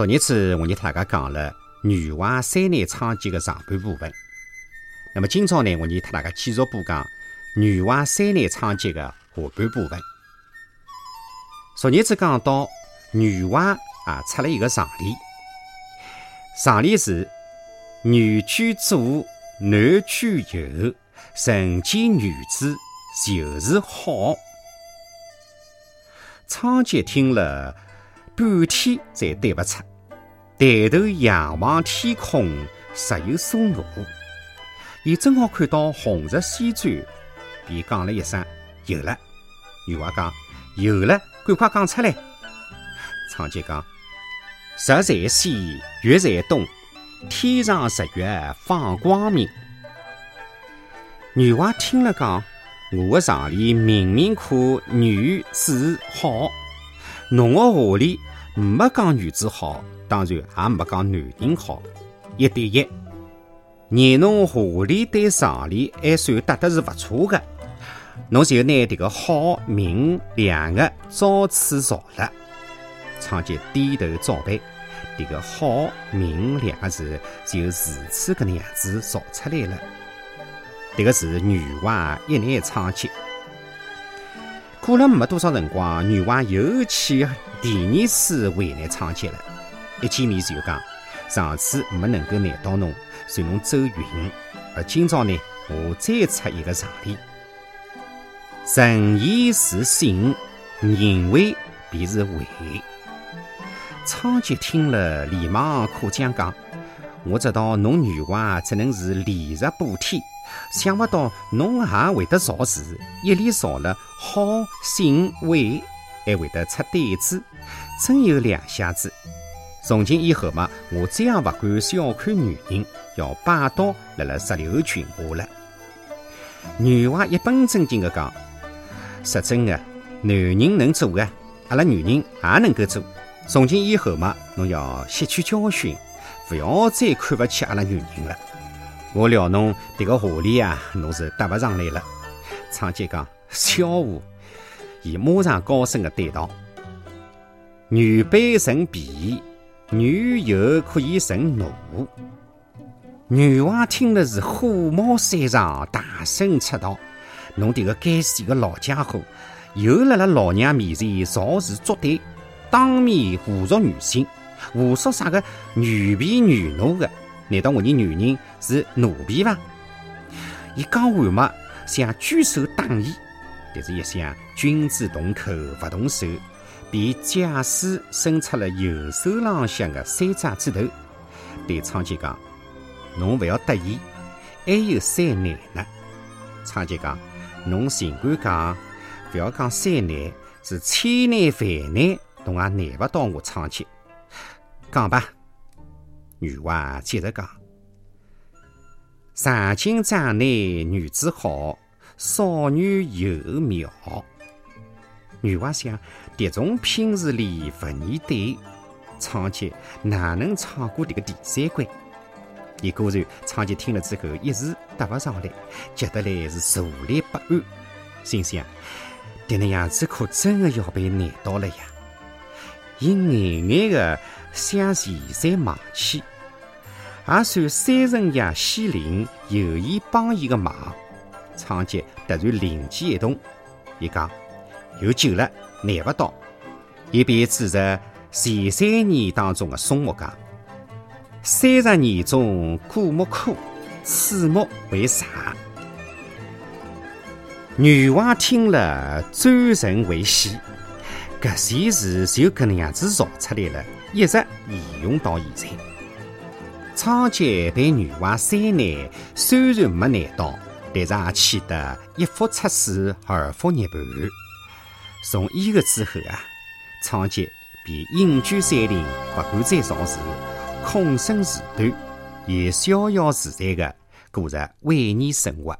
昨日子我给大家讲了女娲三难昌劫的上半部分，那么今朝呢，我给大家继续播讲女娲三难昌劫的下半部分。昨日子讲到女娲啊出了一个上联，上联是女居左，男居右，人间女子就是好。昌吉听了。半天才对不出，抬头仰望天空，实有所悟。伊正好看到红日西转，便讲了一声：“有了。”女娃讲：“有了，赶快讲出来。”昌吉讲：“日在西，月在东，天上日月放光明。”女娃听了讲：“我的常理明明可女子好，侬的话里。”没讲女子好，当然也没讲男人好，一对一。念侬下联对上联还算搭得是勿错的，侬就拿这个好明两个照此造了。昌吉低头照办，这个好明两个字就如此个能样子造出来了。这个是女娲一难昌吉。过了没多少辰光，女娲又去第二次为难昌吉了。一见面就讲：上次没能够难到侬，随侬走运。而今朝呢，我再出一个常理：人言是信，人为便是为。昌吉听了，连忙夸奖讲：我知道侬女娲只能是礼日补天。想不到侬也会得造字，一连造了好、信、为，还会得出对子，真有两下子。从今以后嘛，我再也不敢小看女人，要霸道辣辣石榴裙下了。女娲一本正经地讲：“说真的，男人能做的，阿拉女人也能够做。从今以后嘛，侬要吸取教训，不要再看不起阿拉女人了。”我料侬迭个话里啊，侬是答不上来了。昌吉讲笑话，伊马上高声的对道：“女卑人鄙，女有可以成奴。”女娲听了是火冒三丈，大声斥道：“侬迭个该死的老家伙，又辣辣老娘面前造事作对，当面侮辱女性，胡说啥个女婢女奴的？”难道我的女人是奴婢伐？伊讲完嘛，想举手打伊，但是一想君子动口不动手，便假使伸出了右手浪向的三爪指头，对昌吉讲：“侬不要得意，还有三难呢。”昌吉讲：“侬尽管讲，不要讲三难，是千难万难，侬也难不到我昌吉。讲吧。”女娲接着讲：“上京长内女子好，少女又妙。”女娲想：迭种拼字里不念对，仓颉哪能闯过迭个第三关？伊果然，仓颉听了之后一时答不上来，急得来是坐立不安，心想：迭能样子可真的要被难倒了呀！伊眼眼的想前山望去。也算三神爷西灵有意帮伊个忙，仓颉突然灵机一动，伊讲有救了，难不倒。伊便指着前三年当中的松木讲：三十年中果木枯，此木为啥？女娲听了转神为喜，搿些事就搿能样子造出来了，一直沿用到现在。昌吉对女娲三难虽然没难到，但是也气得一腹出水，二腹涅盘。从伊个之后啊，仓颉便隐居山林，不敢再造事，空身自端，也逍遥自在的过着晚年生活。